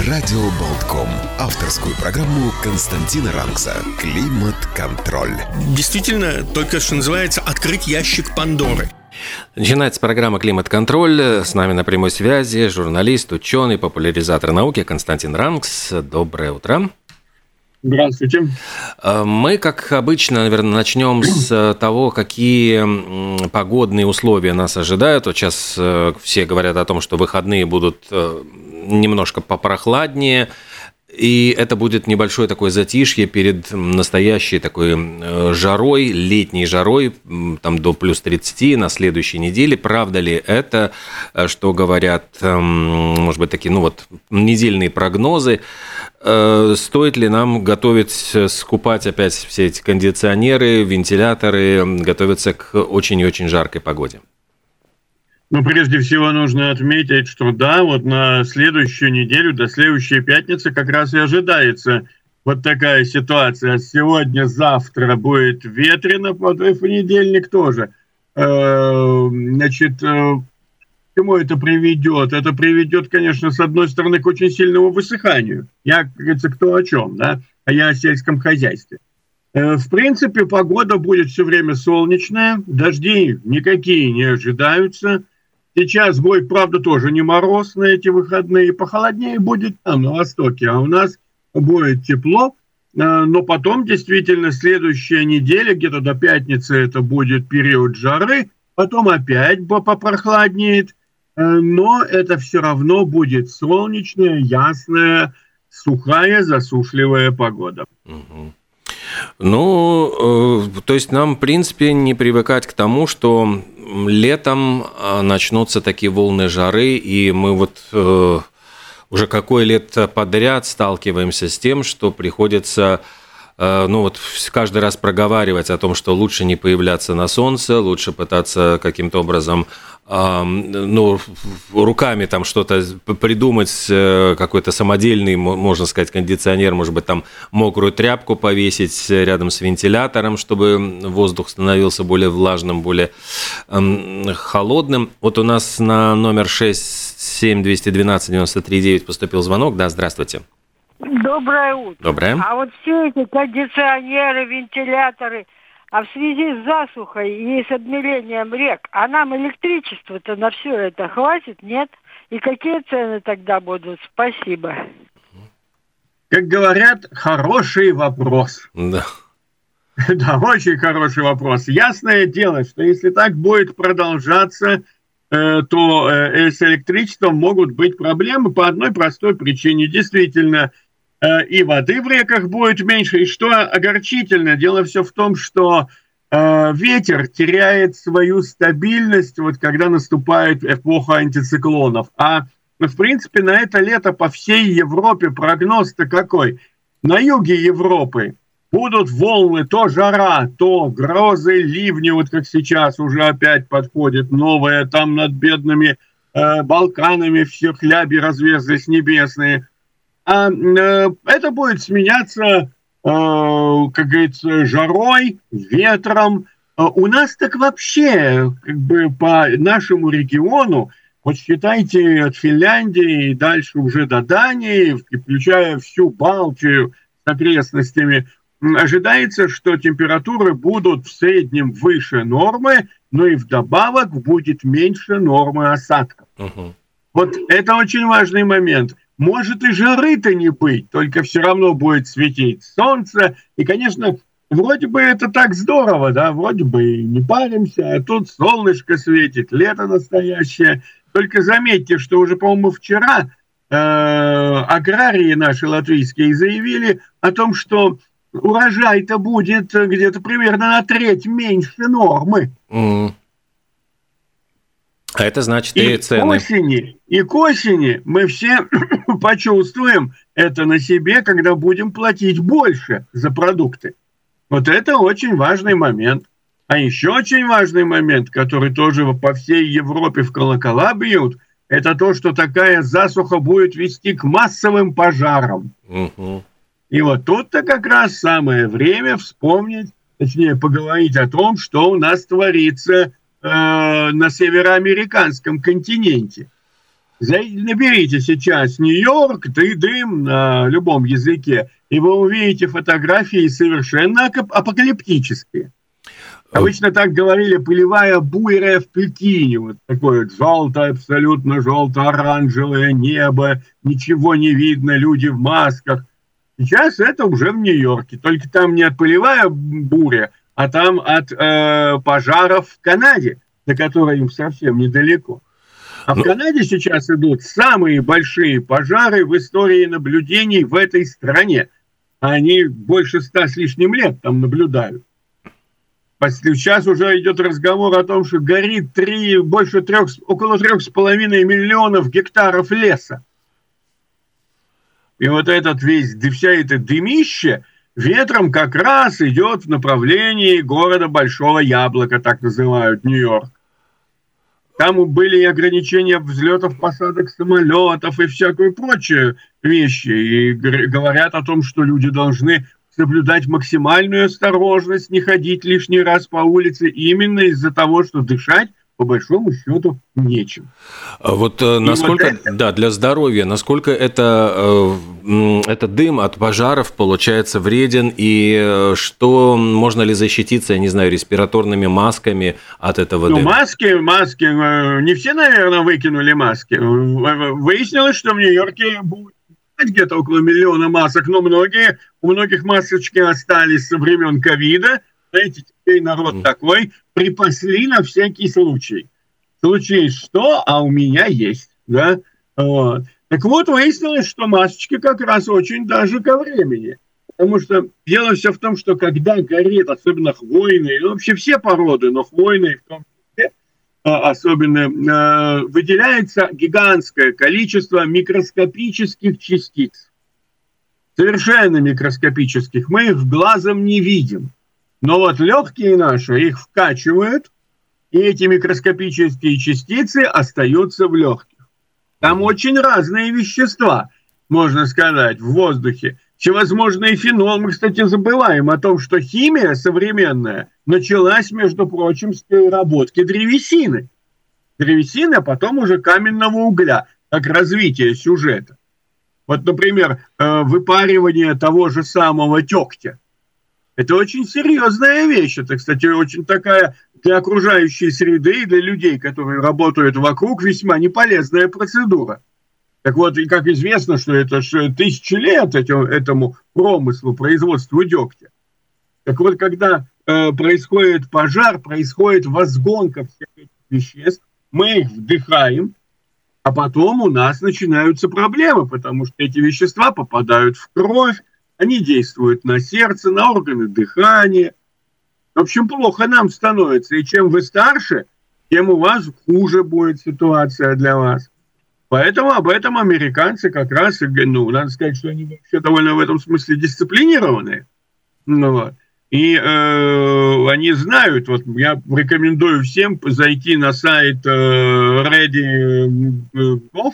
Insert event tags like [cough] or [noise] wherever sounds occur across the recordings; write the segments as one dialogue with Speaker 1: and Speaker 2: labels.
Speaker 1: Радио Болтком. Авторскую программу Константина Ранкса «Климат-контроль».
Speaker 2: Действительно, только что называется «Открыть ящик Пандоры».
Speaker 3: Начинается программа «Климат-контроль». С нами на прямой связи журналист, ученый, популяризатор науки Константин Ранкс. Доброе утро.
Speaker 4: Здравствуйте.
Speaker 3: Э, мы, как обычно, наверное, начнем с того, какие погодные условия нас ожидают. Вот сейчас э, все говорят о том, что выходные будут э, немножко попрохладнее. И это будет небольшое такое затишье перед настоящей такой жарой, летней жарой, там до плюс 30 на следующей неделе. Правда ли это, что говорят, эм, может быть, такие, ну вот, недельные прогнозы? Э, стоит ли нам готовить, э, скупать опять все эти кондиционеры, вентиляторы, готовиться к очень и очень жаркой погоде?
Speaker 4: Ну, прежде всего нужно отметить, что да, вот на следующую неделю, до следующей пятницы как раз и ожидается вот такая ситуация. Сегодня, завтра будет ветрено, в понедельник тоже. Э, значит, к чему это приведет? Это приведет, конечно, с одной стороны, к очень сильному высыханию. Я, как говорится, кто о чем, да? А я о сельском хозяйстве. Э, в принципе, погода будет все время солнечная, дожди никакие не ожидаются. Сейчас будет, правда, тоже не мороз на эти выходные, похолоднее будет там, на востоке, а у нас будет тепло. Э, но потом, действительно, следующая неделя, где-то до пятницы, это будет период жары, потом опять попрохладнеет – Э, но это все равно будет солнечная, ясная, сухая, засушливая погода.
Speaker 3: Ну, э, то есть нам, в принципе, не привыкать к тому, что летом а, начнутся такие волны жары, и мы вот э, уже какое лето подряд сталкиваемся с тем, что приходится ну вот каждый раз проговаривать о том, что лучше не появляться на солнце, лучше пытаться каким-то образом ну, руками там что-то придумать, э, какой-то самодельный, можно сказать, кондиционер, может быть, там мокрую тряпку повесить рядом с вентилятором, чтобы воздух становился более влажным, более холодным. Вот у нас на номер 67212-93-9 поступил звонок. Да, здравствуйте.
Speaker 5: Доброе утро.
Speaker 3: Доброе.
Speaker 5: А вот все эти кондиционеры, вентиляторы – а в связи с засухой и с обмелением рек, а нам электричество-то на все это хватит, нет? И какие цены тогда будут? Спасибо.
Speaker 4: Как говорят, хороший вопрос.
Speaker 3: Да. [laughs]
Speaker 4: Да, очень хороший вопрос. Ясное дело, что если так будет продолжаться, э, то э, с электричеством могут быть проблемы по одной простой причине. Действительно, и воды в реках будет меньше. И что огорчительно, дело все в том, что э, ветер теряет свою стабильность, вот когда наступает эпоха антициклонов. А в принципе на это лето по всей Европе прогноз-то какой? На юге Европы будут волны, то жара, то грозы, ливни, вот как сейчас уже опять подходит новое, там над бедными э, Балканами все хляби разверзлись небесные – а э, это будет сменяться, э, как говорится, жарой, ветром. Э, у нас так вообще, как бы по нашему региону, вот считайте от Финляндии и дальше уже до Дании, включая всю Балтию с окрестностями, ожидается, что температуры будут в среднем выше нормы, но и вдобавок будет меньше нормы осадков. Угу. Вот это очень важный момент. Может и жары-то не быть, только все равно будет светить солнце. И, конечно, вроде бы это так здорово, да, вроде бы и не паримся, а тут солнышко светит, лето настоящее. Только заметьте, что уже, по-моему, вчера э, аграрии наши латвийские заявили о том, что урожай-то будет где-то примерно на треть меньше нормы. Mm.
Speaker 3: А это значит и,
Speaker 4: и цены. К осени, и к осени мы все [coughs] почувствуем это на себе, когда будем платить больше за продукты. Вот это очень важный момент. А еще очень важный момент, который тоже по всей Европе в колокола бьют, это то, что такая засуха будет вести к массовым пожарам. Угу. И вот тут-то как раз самое время вспомнить, точнее поговорить о том, что у нас творится на североамериканском континенте. Наберите сейчас Нью-Йорк, ты дым на любом языке, и вы увидите фотографии совершенно апокалиптические. Обычно так говорили, пылевая буйрая в Пекине. Вот такое желтое, абсолютно желто-оранжевое небо, ничего не видно, люди в масках. Сейчас это уже в Нью-Йорке. Только там не пылевая буря, а там от э, пожаров в Канаде, до которой им совсем недалеко. А в ну. Канаде сейчас идут самые большие пожары в истории наблюдений в этой стране. Они больше ста с лишним лет там наблюдают. Сейчас уже идет разговор о том, что горит три, больше трех, около трех с половиной миллионов гектаров леса. И вот этот весь, вся эта дымище ветром как раз идет в направлении города Большого Яблока, так называют, Нью-Йорк. Там были ограничения взлетов, посадок самолетов и всякую прочую вещи. И говорят о том, что люди должны соблюдать максимальную осторожность, не ходить лишний раз по улице именно из-за того, что дышать по большому счету нечем.
Speaker 3: А вот э, насколько, вот это... да, для здоровья, насколько это, э, это дым от пожаров получается вреден, и э, что можно ли защититься, я не знаю, респираторными масками от этого ну,
Speaker 4: дыма? маски, маски, не все, наверное, выкинули маски. Выяснилось, что в Нью-Йорке будет где-то около миллиона масок, но многие, у многих масочки остались со времен ковида. Знаете, теперь народ mm. такой, припасли на всякий случай. Случись что, а у меня есть, да? Вот. Так вот, выяснилось, что масочки как раз очень даже ко времени. Потому что дело все в том, что когда горит, особенно хвойные, ну, вообще все породы, но хвойные в том а, особенно, а, выделяется гигантское количество микроскопических частиц. Совершенно микроскопических. Мы их глазом не видим. Но вот легкие наши их вкачивают, и эти микроскопические частицы остаются в легких. Там очень разные вещества, можно сказать, в воздухе всевозможные фенолы. Мы, кстати, забываем о том, что химия современная началась, между прочим, с переработки древесины. Древесины, а потом уже каменного угля, как развитие сюжета. Вот, например, э, выпаривание того же самого тектя. Это очень серьезная вещь. Это, кстати, очень такая для окружающей среды и для людей, которые работают вокруг, весьма неполезная процедура. Так вот, и как известно, что это же тысячи лет этому, этому промыслу, производству дегтя. Так вот, когда э, происходит пожар, происходит возгонка всех этих веществ, мы их вдыхаем, а потом у нас начинаются проблемы, потому что эти вещества попадают в кровь, они действуют на сердце, на органы дыхания. В общем, плохо нам становится. И чем вы старше, тем у вас хуже будет ситуация для вас. Поэтому об этом американцы как раз, ну, надо сказать, что они вообще довольно в этом смысле дисциплинированные. Ну. И э, они знают, вот я рекомендую всем зайти на сайт э, Ready.gov,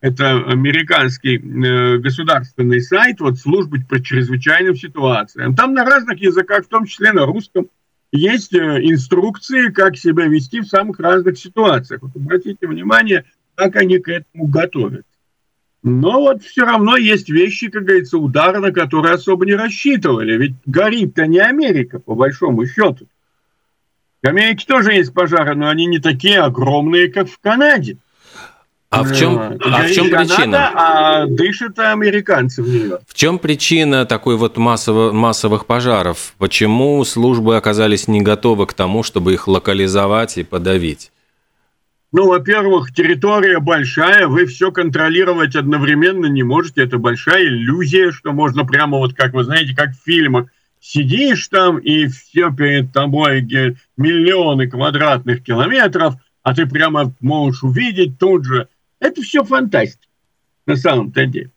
Speaker 4: это американский э, государственный сайт, вот службы по чрезвычайным ситуациям. Там на разных языках, в том числе на русском, есть э, инструкции, как себя вести в самых разных ситуациях. Вот обратите внимание, как они к этому готовят. Но вот все равно есть вещи, как говорится, удары, на которые особо не рассчитывали. Ведь горит-то не Америка, по большому счету. В Америке тоже есть пожары, но они не такие огромные, как в Канаде.
Speaker 3: А в чем, а, а в чем Канада, причина?
Speaker 4: А дышат американцы в нее.
Speaker 3: В чем причина такой вот массово, массовых пожаров? Почему службы оказались не готовы к тому, чтобы их локализовать и подавить?
Speaker 4: Ну, во-первых, территория большая, вы все контролировать одновременно не можете. Это большая иллюзия, что можно прямо вот как вы знаете, как в фильмах. Сидишь там, и все перед тобой миллионы квадратных километров, а ты прямо можешь увидеть тут же. Это все фантастика на самом-то деле.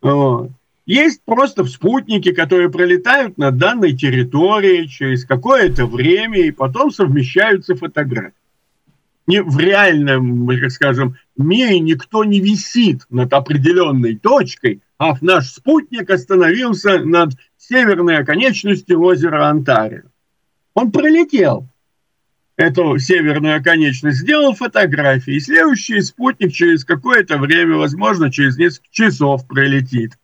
Speaker 4: Вот. Есть просто спутники, которые пролетают над данной территорией через какое-то время и потом совмещаются фотографии. Не, в реальном, как скажем, мире никто не висит над определенной точкой, а наш спутник остановился над северной оконечностью озера Онтарио. Он пролетел эту северную оконечность, сделал фотографии, и следующий спутник через какое-то время, возможно, через несколько часов пролетит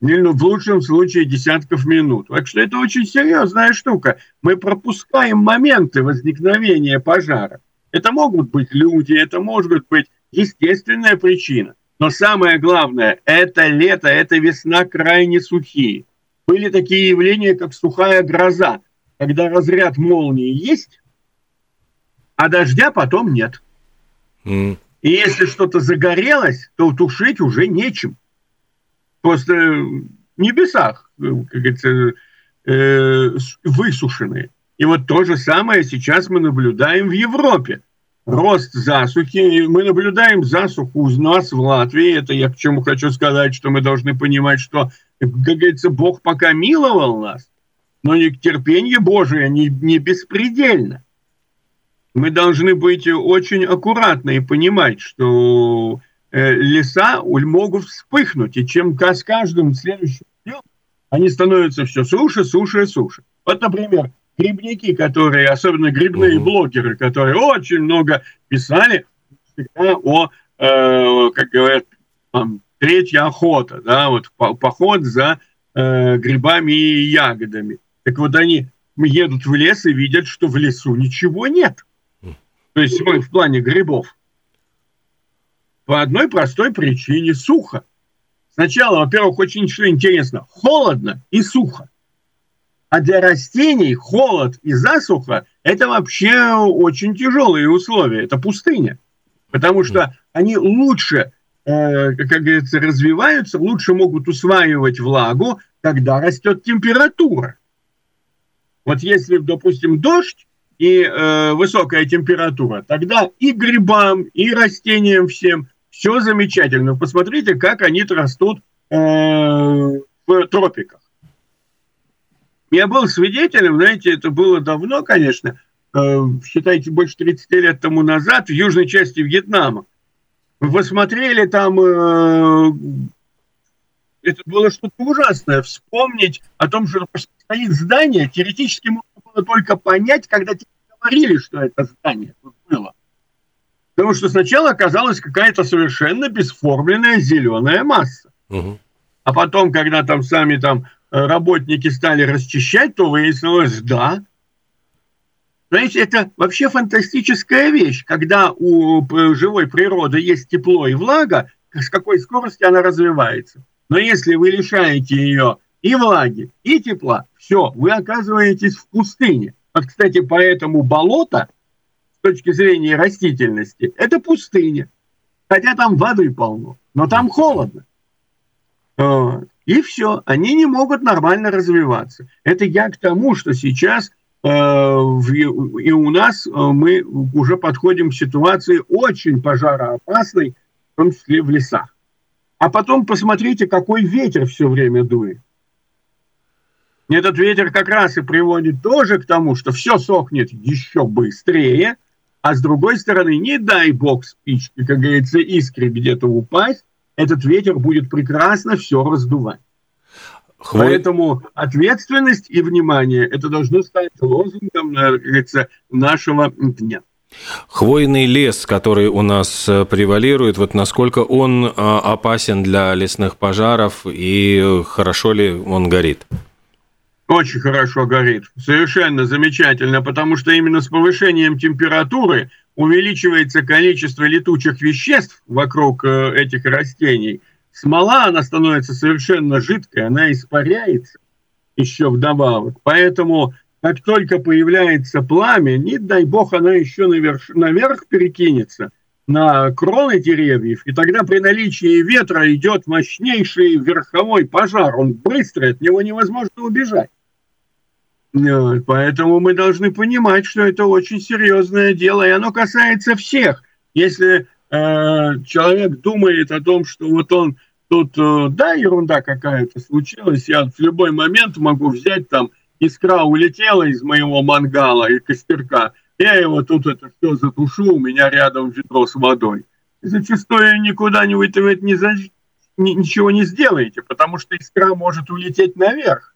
Speaker 4: ну, в лучшем случае десятков минут. Так что это очень серьезная штука. Мы пропускаем моменты возникновения пожара. Это могут быть люди, это может быть естественная причина. Но самое главное, это лето, это весна крайне сухие. Были такие явления, как сухая гроза, когда разряд молнии есть, а дождя потом нет. Mm. И если что-то загорелось, то тушить уже нечем просто в небесах, как говорится, э, высушенные. И вот то же самое сейчас мы наблюдаем в Европе. Рост засухи. Мы наблюдаем засуху у нас в Латвии. Это я к чему хочу сказать, что мы должны понимать, что, как говорится, Бог пока миловал нас, но не терпение Божие не, не беспредельно. Мы должны быть очень аккуратны и понимать, что Э, леса могут вспыхнуть, и чем с каждым следующим днем они становятся все суше, суше и суше. Вот, например, грибники, которые, особенно грибные угу. блогеры, которые очень много писали о, э, как говорят, там, третья охота, да, вот поход за э, грибами и ягодами. Так вот они едут в лес и видят, что в лесу ничего нет. То есть в плане грибов. По одной простой причине – сухо. Сначала, во-первых, очень что интересно, холодно и сухо. А для растений холод и засуха – это вообще очень тяжелые условия, это пустыня. Потому что они лучше, э, как говорится, развиваются, лучше могут усваивать влагу, когда растет температура. Вот если, допустим, дождь, и э, высокая температура, тогда и грибам, и растениям всем все замечательно. Посмотрите, как они растут э, в тропиках. Я был свидетелем, знаете, это было давно, конечно, э, считайте, больше 30 лет тому назад, в южной части Вьетнама. Посмотрели там, э, это было что-то ужасное, вспомнить о том, что стоит здание, теоретически можно было только понять, когда тебе говорили, что это здание было. Потому что сначала оказалась какая-то совершенно бесформенная зеленая масса. Угу. А потом, когда там сами там э, работники стали расчищать, то выяснилось, да. Знаете, это вообще фантастическая вещь, когда у живой природы есть тепло и влага, с какой скоростью она развивается. Но если вы лишаете ее и влаги, и тепла, все, вы оказываетесь в пустыне. Вот, кстати, поэтому болото точки зрения растительности, это пустыня. Хотя там воды полно, но там холодно. И все, они не могут нормально развиваться. Это я к тому, что сейчас э, и у нас э, мы уже подходим к ситуации очень пожароопасной, в том числе в лесах. А потом посмотрите, какой ветер все время дует. Этот ветер как раз и приводит тоже к тому, что все сохнет еще быстрее, а с другой стороны, не дай бог спички, как говорится, искре где-то упасть, этот ветер будет прекрасно все раздувать. Хвой... Поэтому ответственность и внимание это должно стать лозунгом, как говорится, нашего дня.
Speaker 3: Хвойный лес, который у нас э, превалирует, вот насколько он а, опасен для лесных пожаров и хорошо ли он горит?
Speaker 4: Очень хорошо горит. Совершенно замечательно, потому что именно с повышением температуры увеличивается количество летучих веществ вокруг э, этих растений. Смола, она становится совершенно жидкой, она испаряется еще вдобавок. Поэтому, как только появляется пламя, не дай бог, она еще наверх, наверх перекинется на кроны деревьев, и тогда при наличии ветра идет мощнейший верховой пожар. Он быстрый, от него невозможно убежать. Поэтому мы должны понимать, что это очень серьезное дело, и оно касается всех. Если э, человек думает о том, что вот он тут, э, да, ерунда какая-то случилась, я в любой момент могу взять там, искра улетела из моего мангала и костерка, я его тут это все затушу, у меня рядом ведро с водой. И зачастую никуда не вы не за... ничего не сделаете, потому что искра может улететь наверх.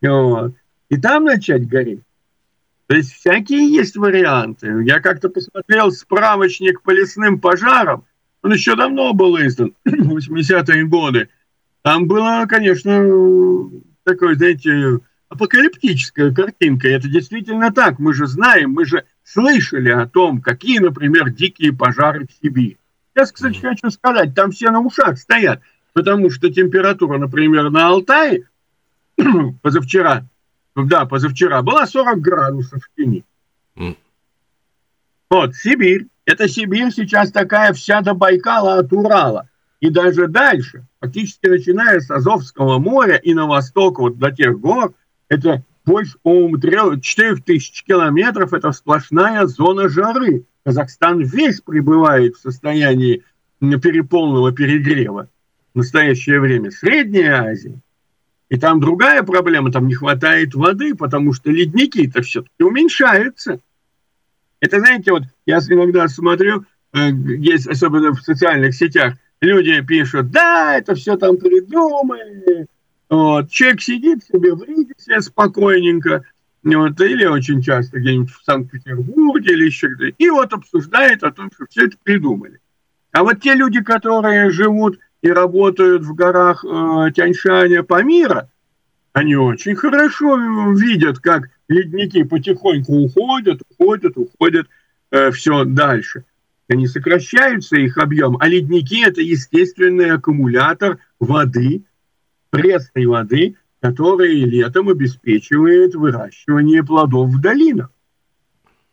Speaker 4: Вот и там начать гореть. То есть всякие есть варианты. Я как-то посмотрел справочник по лесным пожарам, он еще давно был издан, [clears throat] 80-е годы. Там была, конечно, такой, знаете, апокалиптическая картинка. Это действительно так. Мы же знаем, мы же слышали о том, какие, например, дикие пожары в Сибири. Сейчас, кстати, хочу сказать, там все на ушах стоят, потому что температура, например, на Алтае [clears throat] позавчера да, позавчера, была 40 градусов в тени. Mm. Вот, Сибирь. Это Сибирь сейчас такая вся до Байкала от Урала. И даже дальше, фактически начиная с Азовского моря и на восток, вот до тех гор, это больше, по-моему, 4 тысяч километров, это сплошная зона жары. Казахстан весь пребывает в состоянии переполного перегрева в настоящее время. Средняя Азия – и там другая проблема, там не хватает воды, потому что ледники-то все-таки уменьшаются. Это, знаете, вот я иногда смотрю, э, есть особенно в социальных сетях, люди пишут, да, это все там придумали. Вот. Человек сидит себе в Риге себе спокойненько, вот, или очень часто где-нибудь в Санкт-Петербурге или еще где-то, и вот обсуждает о том, что все это придумали. А вот те люди, которые живут и работают в горах э, Тяньшаня Памира, они очень хорошо видят, как ледники потихоньку уходят, уходят, уходят э, все дальше. Они сокращаются, их объем, а ледники – это естественный аккумулятор воды, пресной воды, который летом обеспечивает выращивание плодов в долинах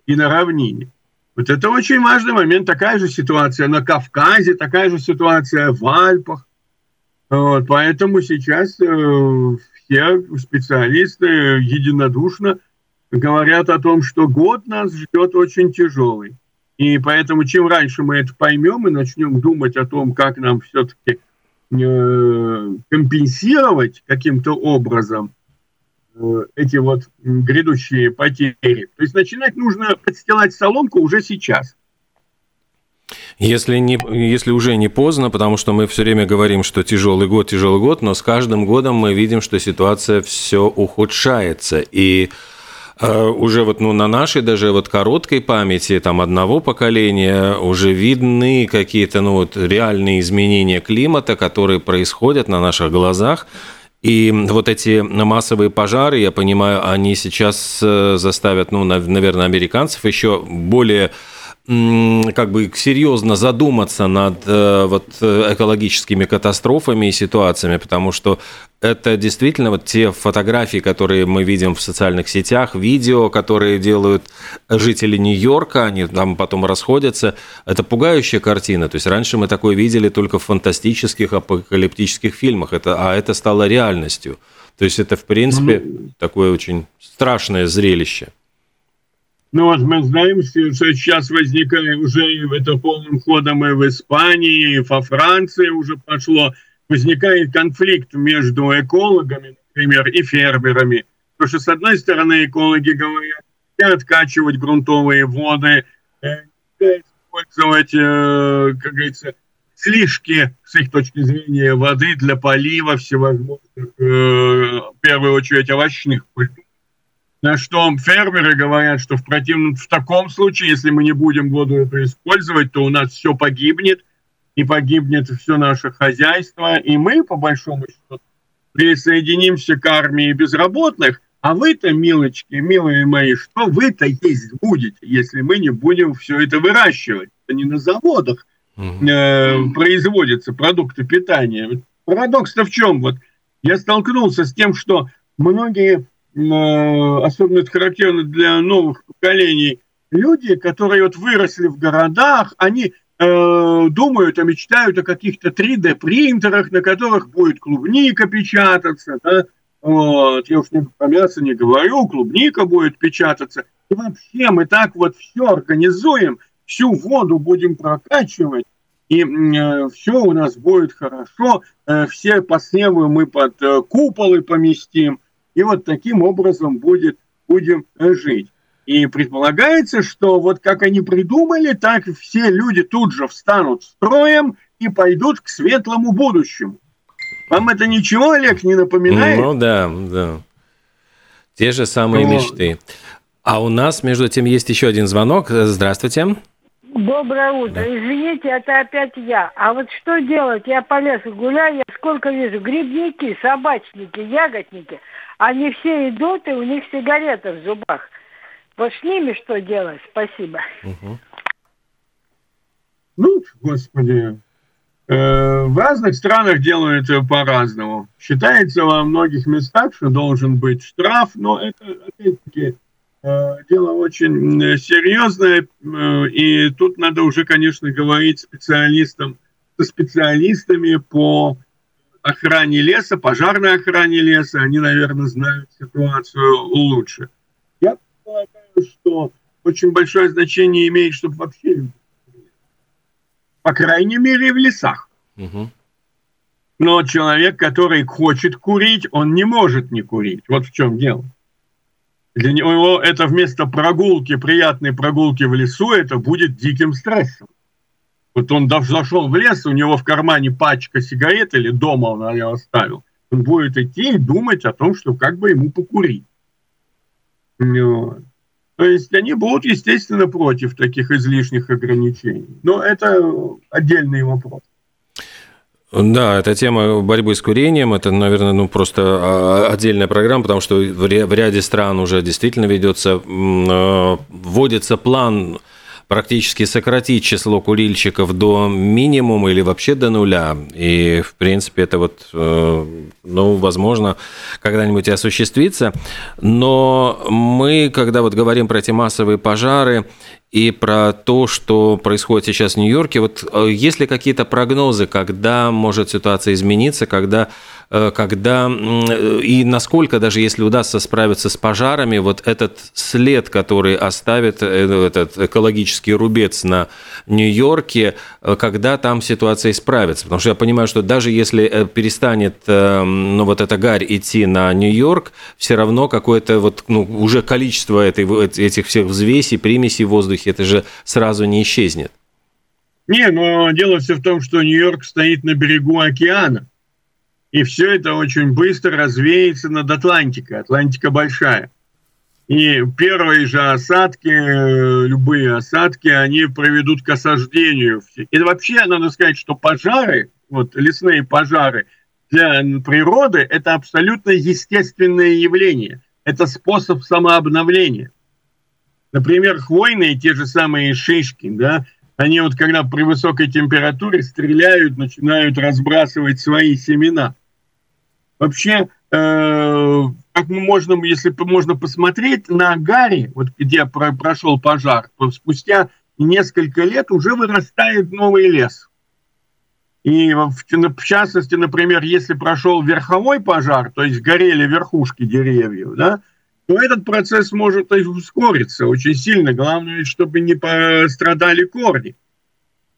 Speaker 4: и на равнине. Вот это очень важный момент. Такая же ситуация на Кавказе, такая же ситуация в Альпах. Вот, поэтому сейчас э, все специалисты единодушно говорят о том, что год нас ждет очень тяжелый. И поэтому чем раньше мы это поймем и начнем думать о том, как нам все-таки э, компенсировать каким-то образом эти вот грядущие потери. То есть начинать нужно подстилать соломку уже сейчас.
Speaker 3: Если, не, если уже не поздно, потому что мы все время говорим, что тяжелый год, тяжелый год, но с каждым годом мы видим, что ситуация все ухудшается. И э, уже вот ну, на нашей даже вот короткой памяти там одного поколения уже видны какие-то ну, вот, реальные изменения климата, которые происходят на наших глазах. И вот эти массовые пожары, я понимаю, они сейчас э, заставят, ну, наверное, американцев еще более как бы серьезно задуматься над э, вот экологическими катастрофами и ситуациями, потому что это действительно вот те фотографии, которые мы видим в социальных сетях, видео, которые делают жители Нью-Йорка, они там потом расходятся. Это пугающая картина. То есть раньше мы такое видели только в фантастических, апокалиптических фильмах, это, а это стало реальностью. То есть это, в принципе, ну, такое очень страшное зрелище.
Speaker 4: Ну вот мы знаем, что сейчас возникает уже это полным ходом и в Испании, и во Франции уже пошло, возникает конфликт между экологами, например, и фермерами. Потому что, с одной стороны, экологи говорят, не откачивать грунтовые воды, э, использовать, э, как говорится, слишки, с их точки зрения, воды для полива всевозможных, э, в первую очередь, овощных культур на что фермеры говорят, что в противном, в таком случае, если мы не будем воду эту использовать, то у нас все погибнет, и погибнет все наше хозяйство, и мы, по большому счету, присоединимся к армии безработных, а вы-то, милочки, милые мои, что вы-то есть будете, если мы не будем все это выращивать? Это не на заводах э, производятся продукты питания. Парадокс-то в чем? Вот я столкнулся с тем, что многие особенно это характерно для новых поколений, люди, которые вот выросли в городах, они э, думают, а мечтают о каких-то 3D-принтерах, на которых будет клубника печататься, да, Вот, я уж не, про мясо не говорю, клубника будет печататься. И вообще мы так вот все организуем, всю воду будем прокачивать, и э, все у нас будет хорошо, э, все посевы мы под э, куполы поместим, и вот таким образом будет, будем э, жить. И предполагается, что вот как они придумали, так все люди тут же встанут строем и пойдут к светлому будущему. Вам это ничего, Олег, не напоминает?
Speaker 3: Ну да, да. Те же самые ну, мечты. А у нас, между тем, есть еще один звонок. Здравствуйте.
Speaker 5: Доброе утро. Да. Извините, это опять я. А вот что делать? Я по лесу гуляю, я сколько вижу. Грибники, собачники, ягодники. Они все идут, и у них сигареты в зубах. Вот с ними что делать? Спасибо. Угу.
Speaker 4: Ну, господи, э, в разных странах делают по-разному. Считается во многих местах, что должен быть штраф, но это, опять-таки, дело очень серьезное, э, и тут надо уже, конечно, говорить специалистам, со специалистами по охране леса, пожарной охране леса, они, наверное, знают ситуацию лучше. Я полагаю, что очень большое значение имеет, чтобы вообще по крайней мере, в лесах. Угу. Но человек, который хочет курить, он не может не курить. Вот в чем дело. Для него это вместо прогулки, приятной прогулки в лесу, это будет диким стрессом. Вот он зашел в лес, у него в кармане пачка сигарет или дома он ее оставил. Он будет идти и думать о том, что как бы ему покурить. Вот. То есть они будут, естественно, против таких излишних ограничений. Но это отдельный вопрос.
Speaker 3: Да, эта тема борьбы с курением, это, наверное, ну, просто а, отдельная программа, потому что в ряде стран уже действительно ведется, а, вводится план практически сократить число курильщиков до минимума или вообще до нуля. И, в принципе, это вот, э, ну, возможно, когда-нибудь осуществится. Но мы, когда вот говорим про эти массовые пожары и про то, что происходит сейчас в Нью-Йорке, вот э, есть ли какие-то прогнозы, когда может ситуация измениться, когда когда и насколько даже если удастся справиться с пожарами, вот этот след, который оставит э, этот экологический рубец на Нью-Йорке, э, когда там ситуация исправится. Потому что я понимаю, что даже если перестанет ну, вот эта гарь идти на Нью-Йорк, все равно какое-то вот, ну, уже количество этой, этих всех взвесей, примесей в воздухе, это же сразу не исчезнет.
Speaker 4: Не, но дело все в том, что Нью-Йорк стоит на берегу океана. И все это очень быстро развеется над Атлантикой. Атлантика большая. И первые же осадки, любые осадки, они приведут к осаждению. И вообще, надо сказать, что пожары, вот лесные пожары для природы, это абсолютно естественное явление. Это способ самообновления. Например, хвойные, те же самые шишки, да, они вот когда при высокой температуре стреляют, начинают разбрасывать свои семена. Вообще, э, как мы можем, если можно посмотреть на Гарри, вот где про, прошел пожар, то спустя несколько лет уже вырастает новый лес. И в, в частности, например, если прошел верховой пожар, то есть горели верхушки деревьев, да, то этот процесс может ускориться очень сильно. Главное, чтобы не пострадали корни.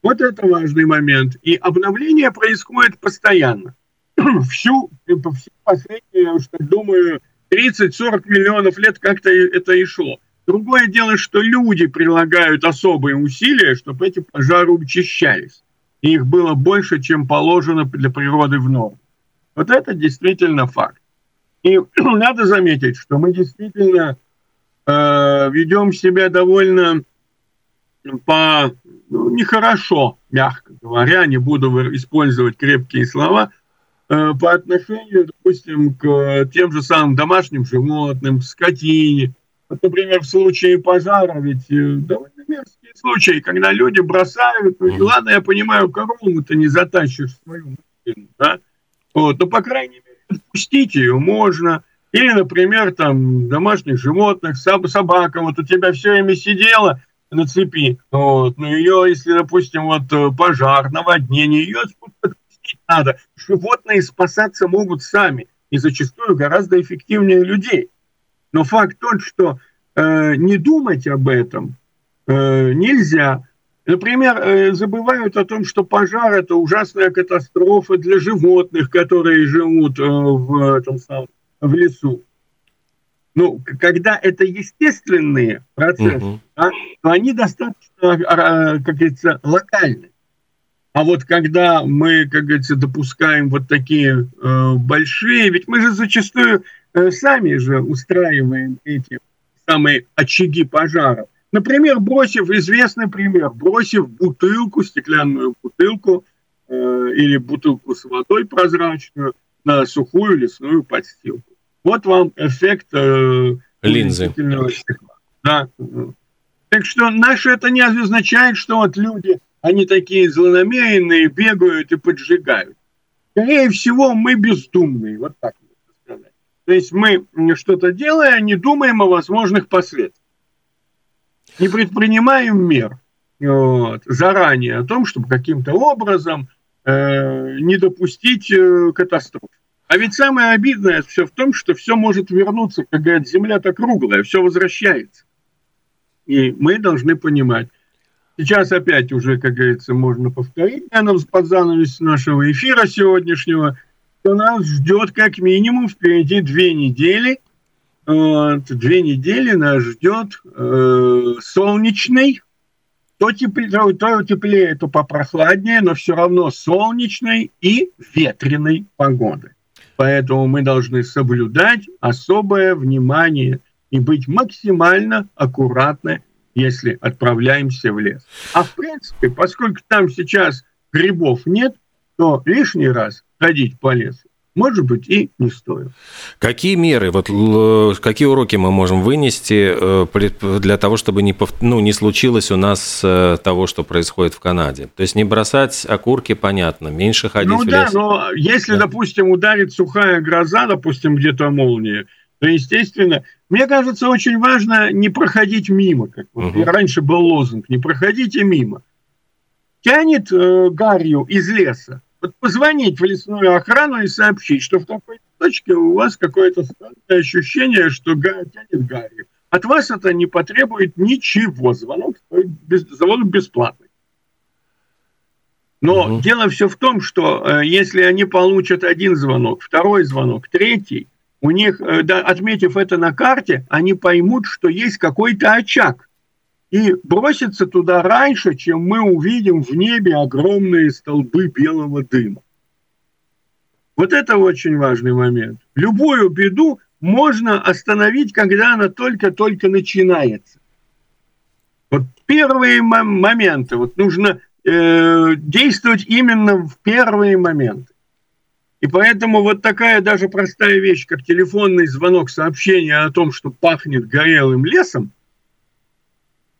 Speaker 4: Вот это важный момент. И обновление происходит постоянно. [clears throat] всю, всю последние, так думаю, 30-40 миллионов лет как-то это и шло. Другое дело, что люди прилагают особые усилия, чтобы эти пожары учащались. И их было больше, чем положено для природы в норм. Вот это действительно факт. И [clears throat] надо заметить, что мы действительно э, ведем себя довольно по ну, нехорошо, мягко говоря, не буду использовать крепкие слова, по отношению, допустим, к тем же самым домашним животным, скотине. Вот, например, в случае пожара, ведь э, довольно мерзкие случаи, когда люди бросают, ну, и ладно, я понимаю, корову ты не затащишь в свою машину, да, вот, но, по крайней мере, отпустить ее можно, или, например, там, домашних животных, собака, вот у тебя все время сидела на цепи, вот, но ее, если, допустим, вот э, пожар, наводнение, ее отпустить надо. Животные спасаться могут сами. и зачастую гораздо эффективнее людей. Но факт тот, что э, не думать об этом э, нельзя. Например, э, забывают о том, что пожар – это ужасная катастрофа для животных, которые живут э, в, этом самом, в лесу. Ну, когда это естественные процессы, угу. да, то они достаточно, а, как говорится, локальны. А вот когда мы, как говорится, допускаем вот такие э, большие, ведь мы же зачастую э, сами же устраиваем эти самые очаги пожаров. Например, бросив, известный пример, бросив бутылку, стеклянную бутылку э, или бутылку с водой прозрачную на сухую лесную подстилку. Вот вам эффект э,
Speaker 3: линзы.
Speaker 4: Стекла. Да. Так что наше это не означает, что вот люди они такие злонамеренные, бегают и поджигают. Скорее всего, мы бездумные, вот так можно сказать. То есть мы что-то делая, не думаем о возможных последствиях. Не предпринимаем мер вот, заранее о том, чтобы каким-то образом э, не допустить э, катастроф. А ведь самое обидное все в том, что все может вернуться, как говорят, земля-то круглая, все возвращается. И мы должны понимать, Сейчас опять уже, как говорится, можно повторить, наверное, под занавес нашего эфира сегодняшнего, что нас ждет как минимум впереди две недели. Вот, две недели нас ждет э, солнечный, то теплее, то теплее, то попрохладнее, но все равно солнечной и ветреной погоды. Поэтому мы должны соблюдать особое внимание и быть максимально аккуратны если отправляемся в лес. А в принципе, поскольку там сейчас грибов нет, то лишний раз ходить по лесу может быть, и не стоит.
Speaker 3: Какие меры, вот какие уроки мы можем вынести э, для того, чтобы не, ну, не случилось у нас э, того, что происходит в Канаде? То есть не бросать окурки, понятно, меньше ходить ну, в
Speaker 4: да,
Speaker 3: лес.
Speaker 4: Ну да, но если, да. допустим, ударит сухая гроза, допустим, где-то молния, то, естественно, мне кажется, очень важно не проходить мимо. Как вот угу. раньше был лозунг «не проходите мимо». Тянет э, гарью из леса. Вот позвонить в лесную охрану и сообщить, что в такой точке у вас какое-то странное ощущение, что га тянет гарью. От вас это не потребует ничего. Звонок, без, звонок бесплатный. Но угу. дело все в том, что э, если они получат один звонок, второй звонок, третий, у них, э, да, отметив это на карте, они поймут, что есть какой-то очаг. И бросятся туда раньше, чем мы увидим в небе огромные столбы белого дыма. Вот это очень важный момент. Любую беду можно остановить, когда она только-только начинается. Вот первые моменты, вот нужно э, действовать именно в первые моменты. И поэтому вот такая даже простая вещь, как телефонный звонок, сообщение о том, что пахнет горелым лесом,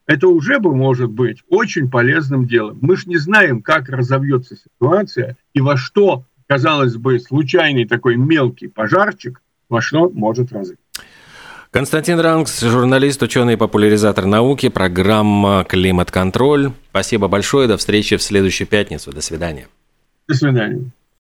Speaker 4: это уже бы может быть очень полезным делом. Мы же не знаем, как разовьется ситуация и во что, казалось бы, случайный такой мелкий пожарчик во что может развиться.
Speaker 3: Константин Рангс, журналист, ученый и популяризатор науки, программа «Климат-контроль». Спасибо большое, до встречи в следующую пятницу. До свидания.
Speaker 4: До свидания.